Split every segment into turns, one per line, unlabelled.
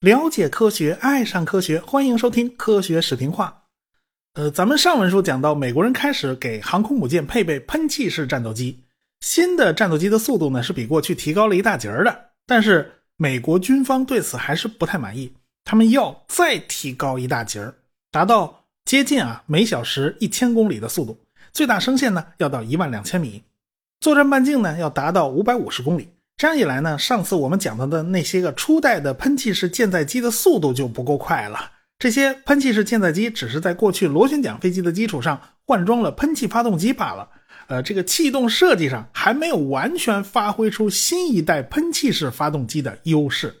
了解科学，爱上科学，欢迎收听《科学视频化》。呃，咱们上文书讲到，美国人开始给航空母舰配备喷气式战斗机。新的战斗机的速度呢，是比过去提高了一大截儿的。但是美国军方对此还是不太满意，他们要再提高一大截儿达到接近啊每小时一千公里的速度，最大升限呢要到一万两千米，作战半径呢要达到五百五十公里。这样一来呢，上次我们讲到的那些个初代的喷气式舰载机的速度就不够快了。这些喷气式舰载机只是在过去螺旋桨飞机的基础上换装了喷气发动机罢了。呃，这个气动设计上还没有完全发挥出新一代喷气式发动机的优势。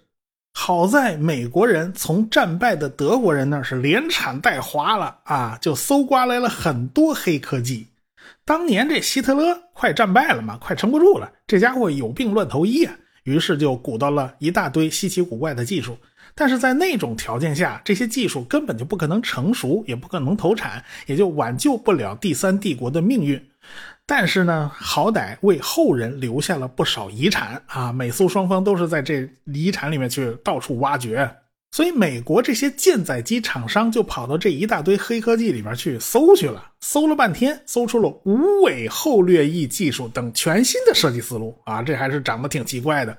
好在美国人从战败的德国人那是连铲带划了啊，就搜刮来了很多黑科技。当年这希特勒快战败了嘛，快撑不住了，这家伙有病乱投医啊，于是就鼓捣了一大堆稀奇古怪的技术。但是在那种条件下，这些技术根本就不可能成熟，也不可能投产，也就挽救不了第三帝国的命运。但是呢，好歹为后人留下了不少遗产啊！美苏双方都是在这遗产里面去到处挖掘。所以，美国这些舰载机厂商就跑到这一大堆黑科技里边去搜去了，搜了半天，搜出了无尾后掠翼技术等全新的设计思路啊！这还是长得挺奇怪的。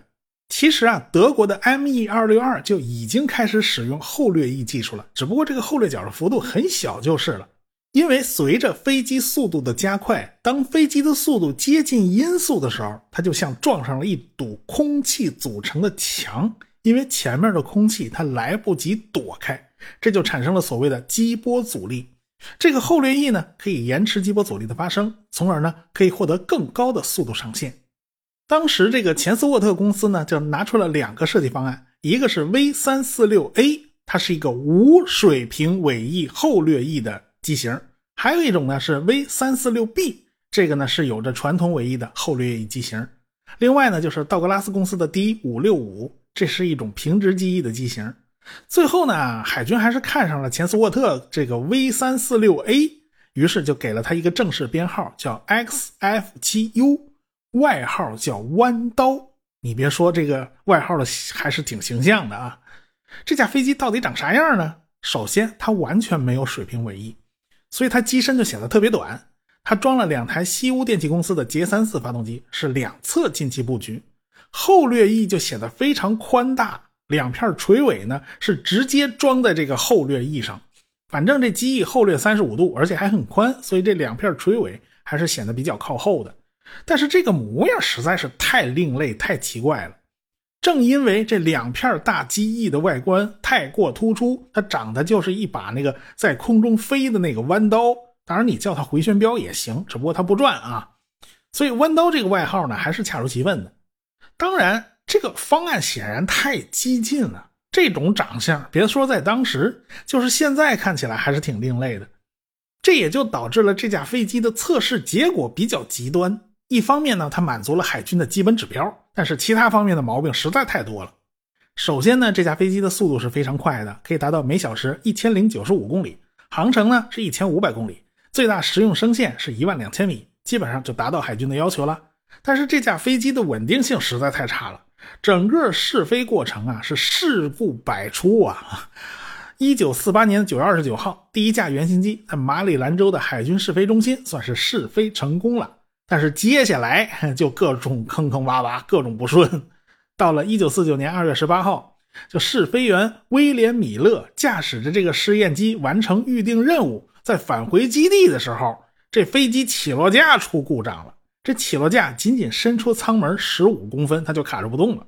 其实啊，德国的 Me 二六二就已经开始使用后掠翼技术了，只不过这个后掠角的幅度很小就是了。因为随着飞机速度的加快，当飞机的速度接近音速的时候，它就像撞上了一堵空气组成的墙。因为前面的空气它来不及躲开，这就产生了所谓的激波阻力。这个后掠翼呢，可以延迟激波阻力的发生，从而呢可以获得更高的速度上限。当时这个钱斯沃特公司呢就拿出了两个设计方案，一个是 V 三四六 A，它是一个无水平尾翼后掠翼的机型；还有一种呢是 V 三四六 B，这个呢是有着传统尾翼的后掠翼机型。另外呢就是道格拉斯公司的 D 五六五。这是一种平直机翼的机型。最后呢，海军还是看上了钱斯沃特这个 V 三四六 A，于是就给了他一个正式编号，叫 XF 七 U，外号叫弯刀。你别说，这个外号的还是挺形象的啊。这架飞机到底长啥样呢？首先，它完全没有水平尾翼，所以它机身就显得特别短。它装了两台西屋电气公司的捷三四发动机，是两侧进气布局。后掠翼就显得非常宽大，两片垂尾呢是直接装在这个后掠翼上。反正这机翼后掠三十五度，而且还很宽，所以这两片垂尾还是显得比较靠后的。但是这个模样实在是太另类、太奇怪了。正因为这两片大机翼的外观太过突出，它长得就是一把那个在空中飞的那个弯刀。当然，你叫它回旋镖也行，只不过它不转啊。所以弯刀这个外号呢，还是恰如其分的。当然，这个方案显然太激进了。这种长相，别说在当时，就是现在看起来还是挺另类的。这也就导致了这架飞机的测试结果比较极端。一方面呢，它满足了海军的基本指标，但是其他方面的毛病实在太多了。首先呢，这架飞机的速度是非常快的，可以达到每小时一千零九十五公里，航程呢是一千五百公里，最大实用升限是一万两千米，基本上就达到海军的要求了。但是这架飞机的稳定性实在太差了，整个试飞过程啊是事故百出啊！一九四八年九月二十九号，第一架原型机在马里兰州的海军试飞中心算是试飞成功了，但是接下来就各种坑坑洼洼，各种不顺。到了一九四九年二月十八号，就试飞员威廉米勒驾驶着这个试验机完成预定任务，在返回基地的时候，这飞机起落架出故障了。这起落架仅仅伸出舱门十五公分，它就卡着不动了。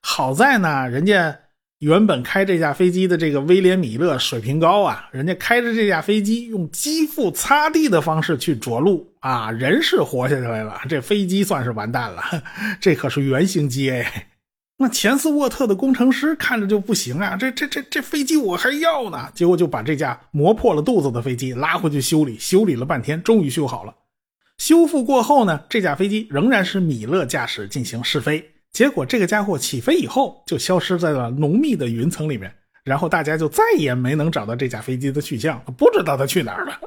好在呢，人家原本开这架飞机的这个威廉米勒水平高啊，人家开着这架飞机用机腹擦地的方式去着陆啊，人是活下来了，这飞机算是完蛋了。这可是原型机哎。那钱斯沃特的工程师看着就不行啊，这这这这飞机我还要呢，结果就把这架磨破了肚子的飞机拉回去修理，修理了半天，终于修好了。修复过后呢，这架飞机仍然是米勒驾驶进行试飞。结果这个家伙起飞以后就消失在了浓密的云层里面，然后大家就再也没能找到这架飞机的去向，不知道他去哪儿了。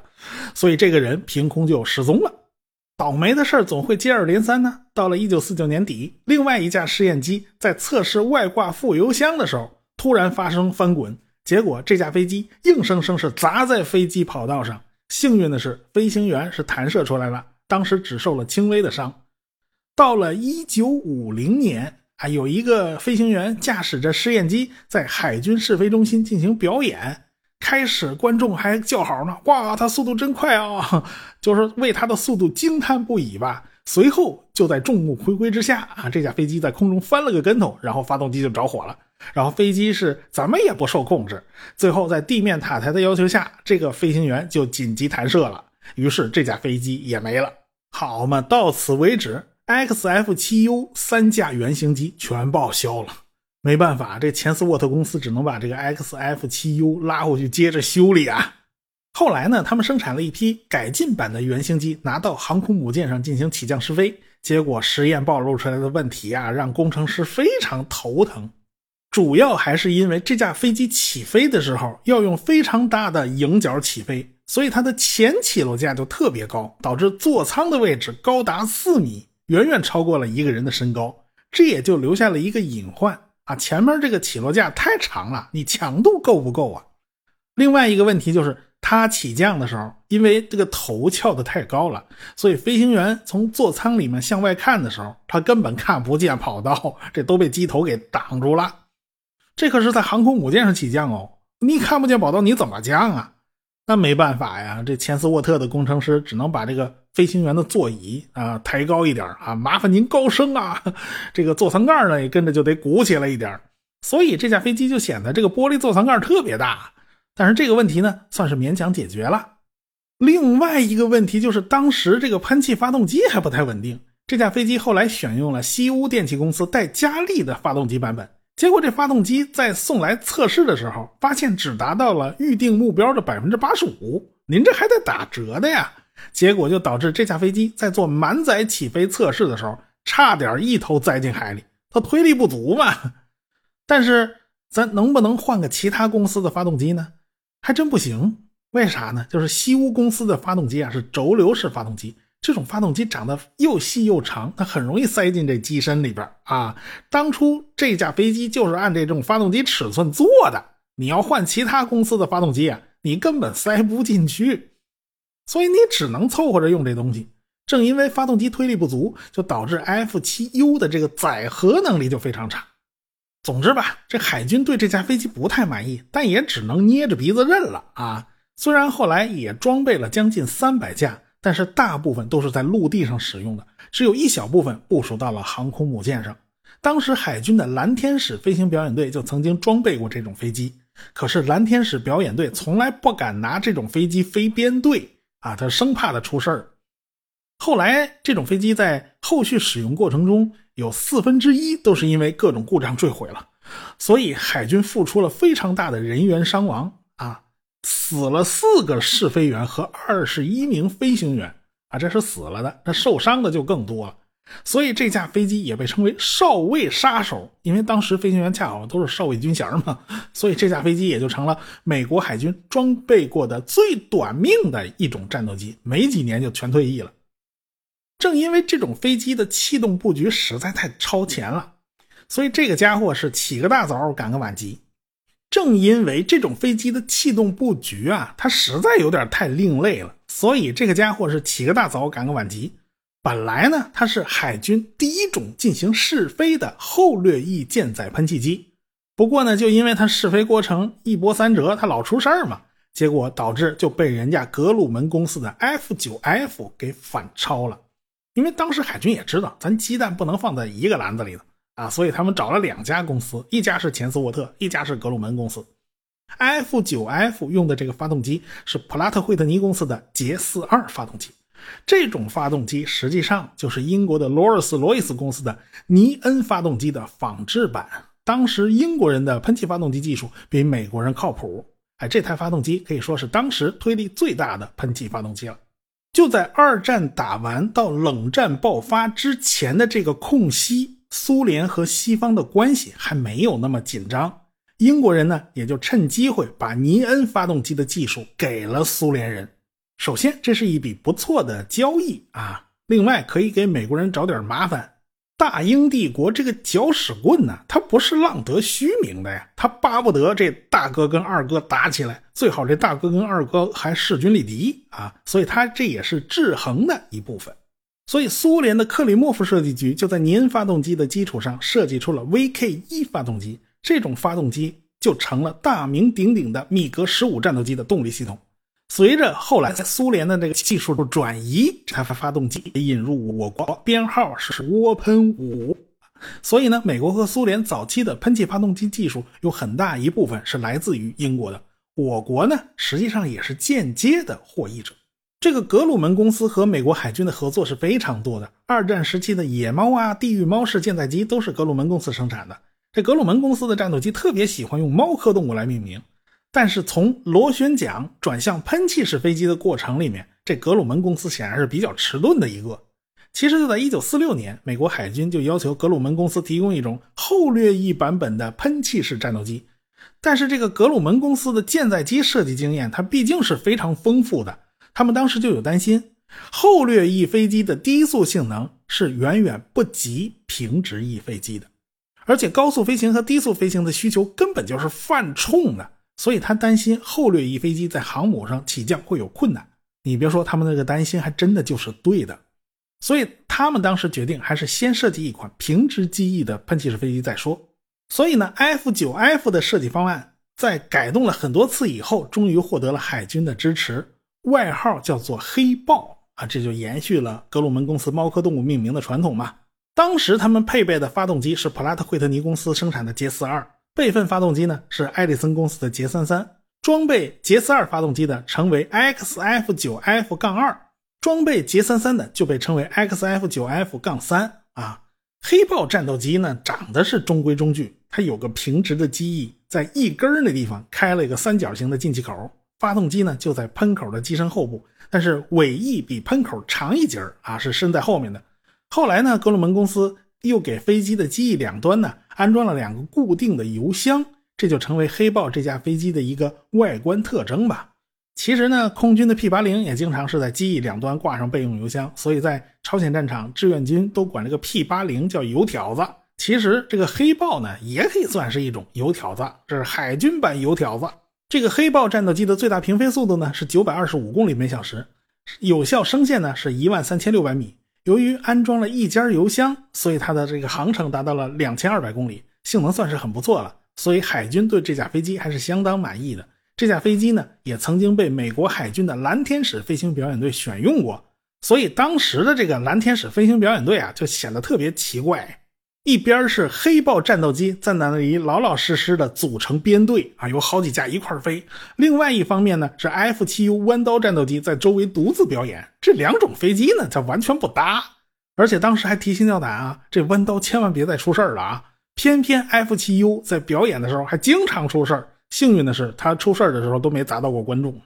所以这个人凭空就失踪了。倒霉的事儿总会接二连三呢。到了1949年底，另外一架试验机在测试外挂副油箱的时候，突然发生翻滚，结果这架飞机硬生生是砸在飞机跑道上。幸运的是，飞行员是弹射出来了，当时只受了轻微的伤。到了1950年啊，有一个飞行员驾驶着试验机在海军试飞中心进行表演。开始，观众还叫好呢，哇，他速度真快啊，就是为他的速度惊叹不已吧。随后，就在众目睽睽之下啊，这架飞机在空中翻了个跟头，然后发动机就着火了，然后飞机是怎么也不受控制，最后在地面塔台的要求下，这个飞行员就紧急弹射了，于是这架飞机也没了。好嘛，到此为止，XF7U 三架原型机全报销了。没办法，这钱斯沃特公司只能把这个 XF7U 拉回去接着修理啊。后来呢，他们生产了一批改进版的原型机，拿到航空母舰上进行起降试飞。结果实验暴露出来的问题啊，让工程师非常头疼。主要还是因为这架飞机起飞的时候要用非常大的迎角起飞，所以它的前起落架就特别高，导致座舱的位置高达四米，远远超过了一个人的身高。这也就留下了一个隐患。啊，前面这个起落架太长了，你强度够不够啊？另外一个问题就是，它起降的时候，因为这个头翘得太高了，所以飞行员从座舱里面向外看的时候，他根本看不见跑道，这都被机头给挡住了。这可是在航空母舰上起降哦，你看不见跑道，你怎么降啊？那没办法呀，这钱斯沃特的工程师只能把这个飞行员的座椅啊抬高一点啊，麻烦您高升啊，这个座舱盖呢也跟着就得鼓起来一点，所以这架飞机就显得这个玻璃座舱盖特别大。但是这个问题呢，算是勉强解决了。另外一个问题就是当时这个喷气发动机还不太稳定，这架飞机后来选用了西屋电气公司带加力的发动机版本。结果这发动机在送来测试的时候，发现只达到了预定目标的百分之八十五。您这还得打折的呀！结果就导致这架飞机在做满载起飞测试的时候，差点一头栽进海里。它推力不足嘛。但是咱能不能换个其他公司的发动机呢？还真不行。为啥呢？就是西屋公司的发动机啊，是轴流式发动机。这种发动机长得又细又长，它很容易塞进这机身里边啊。当初这架飞机就是按这种发动机尺寸做的，你要换其他公司的发动机啊，你根本塞不进去，所以你只能凑合着用这东西。正因为发动机推力不足，就导致 F7U 的这个载荷能力就非常差。总之吧，这海军对这架飞机不太满意，但也只能捏着鼻子认了啊。虽然后来也装备了将近三百架。但是大部分都是在陆地上使用的，只有一小部分部署到了航空母舰上。当时海军的蓝天使飞行表演队就曾经装备过这种飞机，可是蓝天使表演队从来不敢拿这种飞机飞编队啊，他生怕它出事儿。后来这种飞机在后续使用过程中，有四分之一都是因为各种故障坠毁了，所以海军付出了非常大的人员伤亡啊。死了四个试飞员和二十一名飞行员啊，这是死了的，那受伤的就更多了。所以这架飞机也被称为“少尉杀手”，因为当时飞行员恰好都是少尉军衔嘛，所以这架飞机也就成了美国海军装备过的最短命的一种战斗机，没几年就全退役了。正因为这种飞机的气动布局实在太超前了，所以这个家伙是起个大早赶个晚集。正因为这种飞机的气动布局啊，它实在有点太另类了，所以这个家伙是起个大早赶个晚集。本来呢，它是海军第一种进行试飞的后掠翼舰载喷气机，不过呢，就因为它试飞过程一波三折，它老出事儿嘛，结果导致就被人家格鲁门公司的 F9F 给反超了。因为当时海军也知道，咱鸡蛋不能放在一个篮子里的。啊，所以他们找了两家公司，一家是钱斯沃特，一家是格鲁门公司。F9F 用的这个发动机是普拉特惠特尼公司的杰四二发动机，这种发动机实际上就是英国的罗尔斯罗伊斯公司的尼恩发动机的仿制版。当时英国人的喷气发动机技术比美国人靠谱，哎，这台发动机可以说是当时推力最大的喷气发动机了。就在二战打完到冷战爆发之前的这个空隙。苏联和西方的关系还没有那么紧张，英国人呢也就趁机会把尼恩发动机的技术给了苏联人。首先，这是一笔不错的交易啊，另外可以给美国人找点麻烦。大英帝国这个搅屎棍呢，他不是浪得虚名的呀，他巴不得这大哥跟二哥打起来，最好这大哥跟二哥还势均力敌啊，所以他这也是制衡的一部分。所以苏联的克里莫夫设计局就在尼恩发动机的基础上设计出了 VK 一发动机，这种发动机就成了大名鼎鼎的米格十五战斗机的动力系统。随着后来在苏联的这个技术转移，这台发动机引入我国，编号是涡喷五。所以呢，美国和苏联早期的喷气发动机技术有很大一部分是来自于英国的。我国呢，实际上也是间接的获益者。这个格鲁门公司和美国海军的合作是非常多的。二战时期的野猫啊、地狱猫式舰载机都是格鲁门公司生产的。这格鲁门公司的战斗机特别喜欢用猫科动物来命名。但是从螺旋桨转向喷气式飞机的过程里面，这格鲁门公司显然是比较迟钝的一个。其实就在1946年，美国海军就要求格鲁门公司提供一种后掠翼版本的喷气式战斗机。但是这个格鲁门公司的舰载机设计经验，它毕竟是非常丰富的。他们当时就有担心，后掠翼飞机的低速性能是远远不及平直翼飞机的，而且高速飞行和低速飞行的需求根本就是犯冲的。所以他担心后掠翼飞机在航母上起降会有困难。你别说，他们那个担心还真的就是对的。所以他们当时决定还是先设计一款平直机翼的喷气式飞机再说。所以呢，F9F 的设计方案在改动了很多次以后，终于获得了海军的支持，外号叫做“黑豹”啊，这就延续了格鲁门公司猫科动物命名的传统嘛。当时他们配备的发动机是普拉特惠特尼公司生产的捷四二。备份发动机呢是爱迪森公司的捷三三，装备捷四二发动机的称为 XF9F 杠二，装备捷三三的就被称为 XF9F 杠三啊。黑豹战斗机呢长得是中规中矩，它有个平直的机翼，在翼根儿那地方开了一个三角形的进气口，发动机呢就在喷口的机身后部，但是尾翼比喷口长一截啊，是伸在后面的。后来呢，格鲁门公司又给飞机的机翼两端呢。安装了两个固定的油箱，这就成为黑豹这架飞机的一个外观特征吧。其实呢，空军的 P 八零也经常是在机翼两端挂上备用油箱，所以在朝鲜战场，志愿军都管这个 P 八零叫油条子。其实这个黑豹呢，也可以算是一种油条子，这是海军版油条子。这个黑豹战斗机的最大平飞速度呢是九百二十五公里每小时，有效升限呢是一万三千六百米。由于安装了一间油箱，所以它的这个航程达到了两千二百公里，性能算是很不错了。所以海军对这架飞机还是相当满意的。这架飞机呢，也曾经被美国海军的蓝天使飞行表演队选用过。所以当时的这个蓝天使飞行表演队啊，就显得特别奇怪。一边是黑豹战斗机在那里老老实实的组成编队啊，有好几架一块飞；另外一方面呢，是 F7U 弯刀战斗机在周围独自表演。这两种飞机呢，它完全不搭。而且当时还提心吊胆啊，这弯刀千万别再出事了啊！偏偏 F7U 在表演的时候还经常出事幸运的是，它出事的时候都没砸到过观众。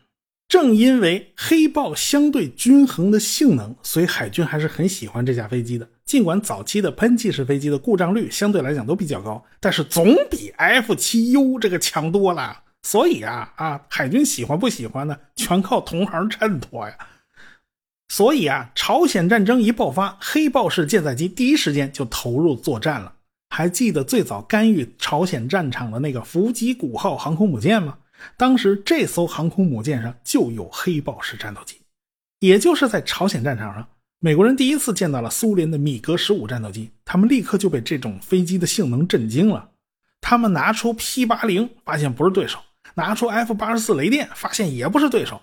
正因为黑豹相对均衡的性能，所以海军还是很喜欢这架飞机的。尽管早期的喷气式飞机的故障率相对来讲都比较高，但是总比 F7U 这个强多了。所以啊啊，海军喜欢不喜欢呢？全靠同行衬托呀。所以啊，朝鲜战争一爆发，黑豹式舰载机第一时间就投入作战了。还记得最早干预朝鲜战场的那个伏击古号航空母舰吗？当时这艘航空母舰上就有黑豹式战斗机，也就是在朝鲜战场上，美国人第一次见到了苏联的米格十五战斗机，他们立刻就被这种飞机的性能震惊了。他们拿出 P 八零，发现不是对手；拿出 F 八十四雷电，发现也不是对手。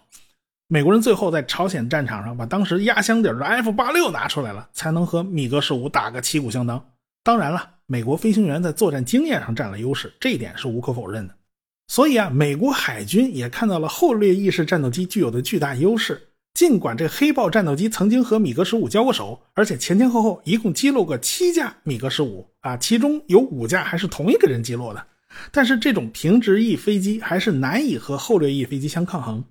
美国人最后在朝鲜战场上把当时压箱底的 F 八六拿出来了，才能和米格十五打个旗鼓相当。当然了，美国飞行员在作战经验上占了优势，这一点是无可否认的。所以啊，美国海军也看到了后掠翼式战斗机具有的巨大优势。尽管这黑豹战斗机曾经和米格十五交过手，而且前前后后一共击落过七架米格十五啊，其中有五架还是同一个人击落的。但是这种平直翼飞机还是难以和后掠翼飞机相抗衡。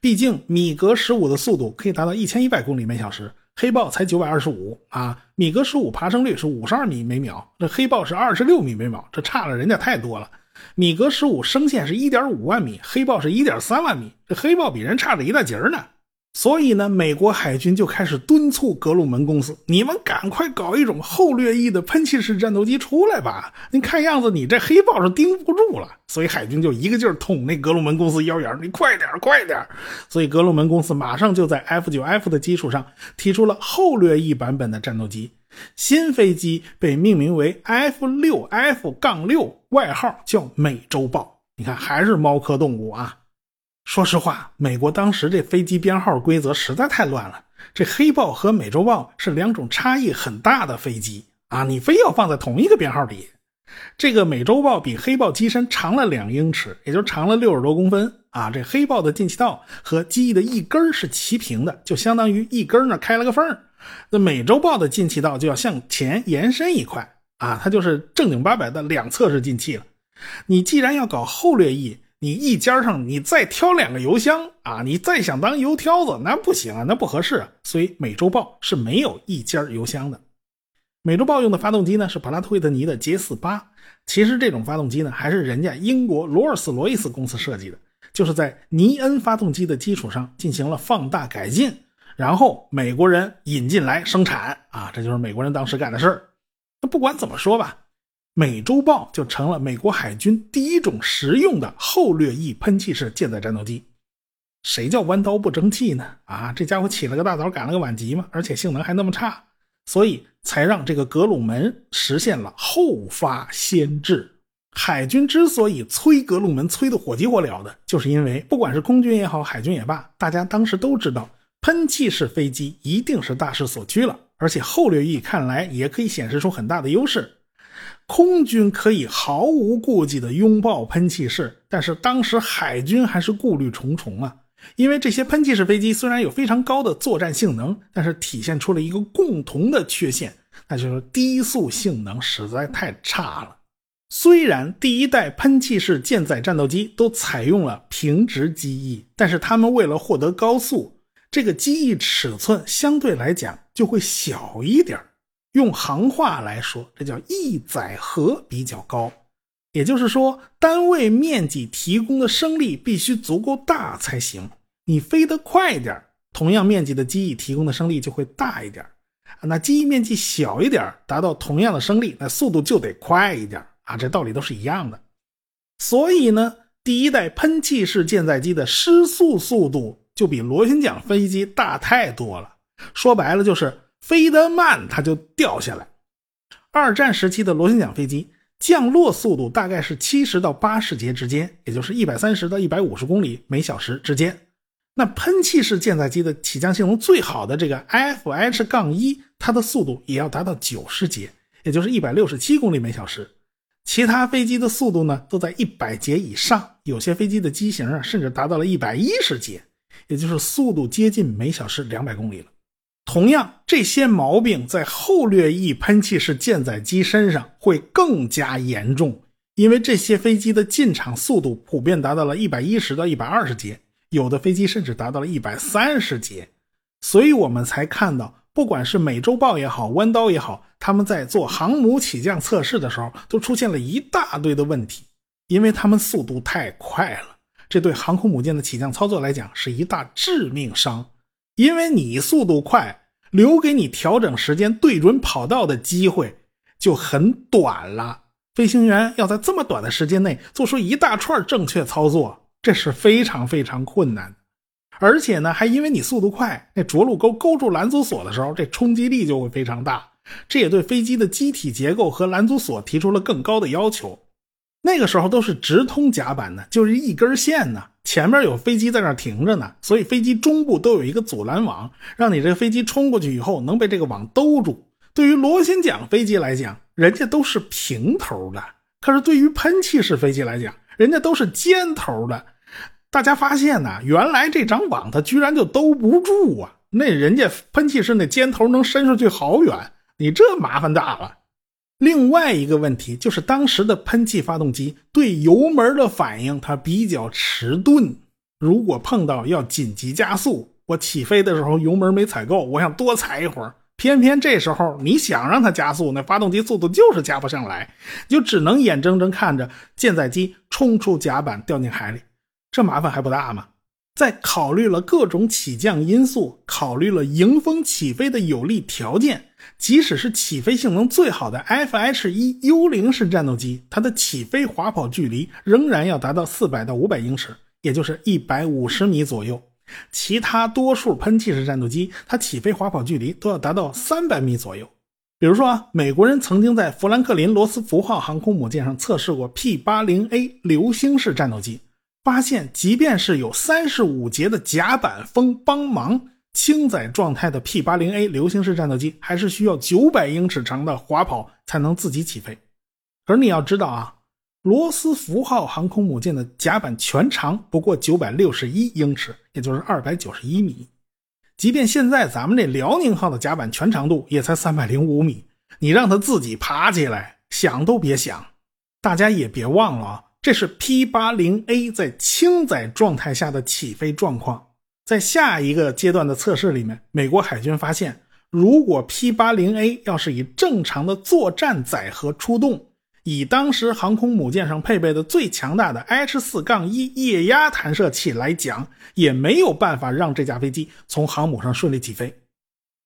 毕竟米格十五的速度可以达到一千一百公里每小时，黑豹才九百二十五啊。米格十五爬升率是五十二米每秒，这黑豹是二十六米每秒，这差了人家太多了。米格十五升限是一点五万米，黑豹是一点三万米，这黑豹比人差着一大截呢。所以呢，美国海军就开始敦促格鲁门公司：“你们赶快搞一种后掠翼的喷气式战斗机出来吧！你看样子你这黑豹是盯不住了。”所以海军就一个劲儿捅那格鲁门公司腰眼：“你快点，快点！”所以格鲁门公司马上就在 F9F 的基础上提出了后掠翼版本的战斗机。新飞机被命名为 F6F-6，外号叫美洲豹。你看，还是猫科动物啊！说实话，美国当时这飞机编号规则实在太乱了。这黑豹和美洲豹是两种差异很大的飞机啊，你非要放在同一个编号里。这个美洲豹比黑豹机身长了两英尺，也就长了六十多公分啊。这黑豹的进气道和机翼的一根是齐平的，就相当于一根呢开了个缝那美洲豹的进气道就要向前延伸一块啊，它就是正经八百的两侧式进气了。你既然要搞后掠翼，你一尖上你再挑两个油箱啊，你再想当油挑子那不行啊，那不合适。啊所以美洲豹是没有一尖油箱的。美洲豹用的发动机呢是普拉特惠特尼的杰四八，其实这种发动机呢还是人家英国罗尔斯罗伊斯公司设计的，就是在尼恩发动机的基础上进行了放大改进，然后美国人引进来生产啊，这就是美国人当时干的事儿。那不管怎么说吧。美洲豹就成了美国海军第一种实用的后掠翼喷气式舰载战斗机。谁叫弯刀不争气呢？啊，这家伙起了个大早，赶了个晚集嘛，而且性能还那么差，所以才让这个格鲁门实现了后发先至。海军之所以催格鲁门催得火急火燎的，就是因为不管是空军也好，海军也罢，大家当时都知道，喷气式飞机一定是大势所趋了，而且后掠翼看来也可以显示出很大的优势。空军可以毫无顾忌地拥抱喷气式，但是当时海军还是顾虑重重啊。因为这些喷气式飞机虽然有非常高的作战性能，但是体现出了一个共同的缺陷，那就是低速性能实在太差了。虽然第一代喷气式舰载战斗机都采用了平直机翼，但是他们为了获得高速，这个机翼尺寸相对来讲就会小一点用行话来说，这叫翼载荷比较高，也就是说，单位面积提供的升力必须足够大才行。你飞得快一点，同样面积的机翼提供的升力就会大一点；那机翼面积小一点，达到同样的升力，那速度就得快一点啊。这道理都是一样的。所以呢，第一代喷气式舰载机的失速速度就比螺旋桨飞机大太多了。说白了就是。飞得慢，它就掉下来。二战时期的螺旋桨飞机降落速度大概是七十到八十节之间，也就是一百三十到一百五十公里每小时之间。那喷气式舰载机的起降性能最好的这个 F-H-1，杠它的速度也要达到九十节，也就是一百六十七公里每小时。其他飞机的速度呢，都在一百节以上，有些飞机的机型啊，甚至达到了一百一十节，也就是速度接近每小时两百公里了。同样，这些毛病在后掠翼喷气式舰载机身上会更加严重，因为这些飞机的进场速度普遍达到了一百一十到一百二十节，有的飞机甚至达到了一百三十节，所以我们才看到，不管是美洲豹也好，弯刀也好，他们在做航母起降测试的时候，都出现了一大堆的问题，因为他们速度太快了，这对航空母舰的起降操作来讲是一大致命伤。因为你速度快，留给你调整时间、对准跑道的机会就很短了。飞行员要在这么短的时间内做出一大串正确操作，这是非常非常困难。而且呢，还因为你速度快，那着陆钩勾住拦阻索的时候，这冲击力就会非常大。这也对飞机的机体结构和拦阻索提出了更高的要求。那个时候都是直通甲板的，就是一根线呢。前面有飞机在那停着呢，所以飞机中部都有一个阻拦网，让你这个飞机冲过去以后能被这个网兜住。对于螺旋桨飞机来讲，人家都是平头的；可是对于喷气式飞机来讲，人家都是尖头的。大家发现呢，原来这张网它居然就兜不住啊！那人家喷气式那尖头能伸出去好远，你这麻烦大了。另外一个问题就是，当时的喷气发动机对油门的反应它比较迟钝。如果碰到要紧急加速，我起飞的时候油门没踩够，我想多踩一会儿，偏偏这时候你想让它加速，那发动机速度就是加不上来，就只能眼睁睁看着舰载机冲出甲板掉进海里，这麻烦还不大吗？在考虑了各种起降因素，考虑了迎风起飞的有利条件，即使是起飞性能最好的 F-H-1 幽灵式战斗机，它的起飞滑跑距离仍然要达到四百到五百英尺，也就是一百五十米左右。其他多数喷气式战斗机，它起飞滑跑距离都要达到三百米左右。比如说啊，美国人曾经在富兰克林·罗斯福号航空母舰上测试过 P-80A 流星式战斗机。发现，即便是有三十五节的甲板风帮忙，轻载状态的 P-80A 流星式战斗机还是需要九百英尺长的滑跑才能自己起飞。可是你要知道啊，罗斯福号航空母舰的甲板全长不过九百六十一英尺，也就是二百九十一米。即便现在咱们这辽宁号的甲板全长度也才三百零五米，你让它自己爬起来，想都别想。大家也别忘了啊。这是 P-80A 在轻载状态下的起飞状况。在下一个阶段的测试里面，美国海军发现，如果 P-80A 要是以正常的作战载荷出动，以当时航空母舰上配备的最强大的 H-4-1 液压弹射器来讲，也没有办法让这架飞机从航母上顺利起飞。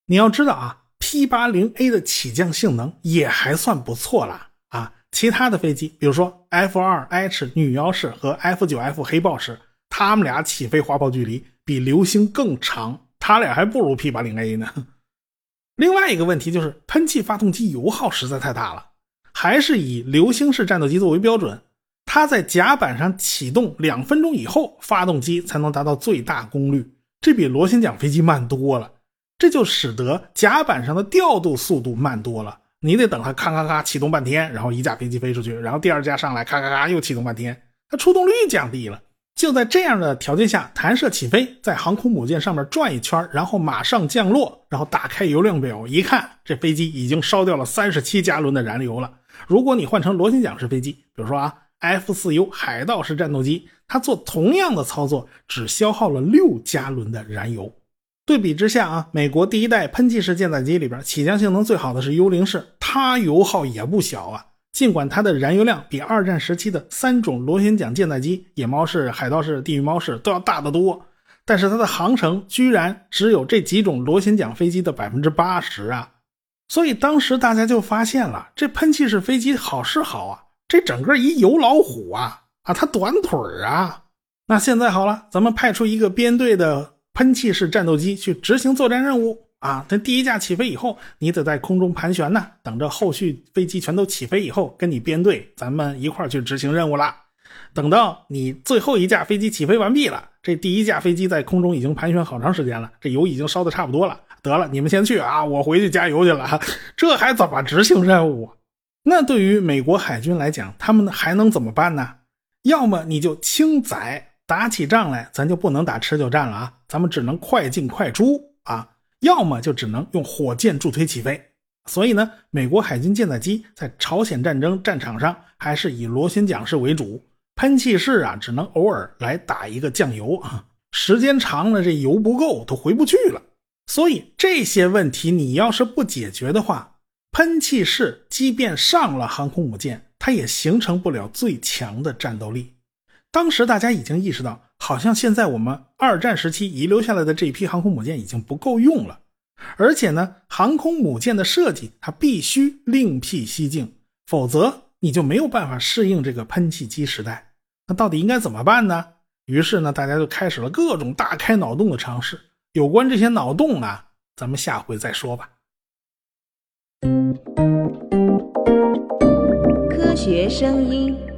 你要知道啊，P-80A 的起降性能也还算不错了啊。其他的飞机，比如说 F2H 女妖式和 F9F 黑豹式，他们俩起飞滑跑距离比流星更长，它俩还不如 P80A 呢。另外一个问题就是，喷气发动机油耗实在太大了，还是以流星式战斗机作为标准，它在甲板上启动两分钟以后，发动机才能达到最大功率，这比螺旋桨飞机慢多了，这就使得甲板上的调度速度慢多了。你得等它咔咔咔启动半天，然后一架飞机飞出去，然后第二架上来咔咔咔又启动半天，它出动率降低了。就在这样的条件下，弹射起飞，在航空母舰上面转一圈，然后马上降落，然后打开油量表一看，这飞机已经烧掉了三十七加仑的燃油了。如果你换成螺旋桨式飞机，比如说啊 F4U 海盗式战斗机，它做同样的操作，只消耗了六加仑的燃油。对比之下啊，美国第一代喷气式舰载机里边起降性能最好的是幽灵式，它油耗也不小啊。尽管它的燃油量比二战时期的三种螺旋桨舰载机——野猫式、海盗式、地狱猫式都要大得多，但是它的航程居然只有这几种螺旋桨飞机的百分之八十啊！所以当时大家就发现了，这喷气式飞机好是好啊，这整个一油老虎啊啊，它短腿啊。那现在好了，咱们派出一个编队的。喷气式战斗机去执行作战任务啊！这第一架起飞以后，你得在空中盘旋呢，等着后续飞机全都起飞以后，跟你编队，咱们一块去执行任务了。等到你最后一架飞机起飞完毕了，这第一架飞机在空中已经盘旋好长时间了，这油已经烧的差不多了。得了，你们先去啊，我回去加油去了。这还怎么执行任务？那对于美国海军来讲，他们还能怎么办呢？要么你就轻载。打起仗来，咱就不能打持久战了啊！咱们只能快进快出啊，要么就只能用火箭助推起飞。所以呢，美国海军舰载机在朝鲜战争战场上还是以螺旋桨式为主，喷气式啊，只能偶尔来打一个酱油啊，时间长了这油不够都回不去了。所以这些问题你要是不解决的话，喷气式即便上了航空母舰，它也形成不了最强的战斗力。当时大家已经意识到，好像现在我们二战时期遗留下来的这一批航空母舰已经不够用了，而且呢，航空母舰的设计它必须另辟蹊径，否则你就没有办法适应这个喷气机时代。那到底应该怎么办呢？于是呢，大家就开始了各种大开脑洞的尝试。有关这些脑洞啊，咱们下回再说吧。
科学声音。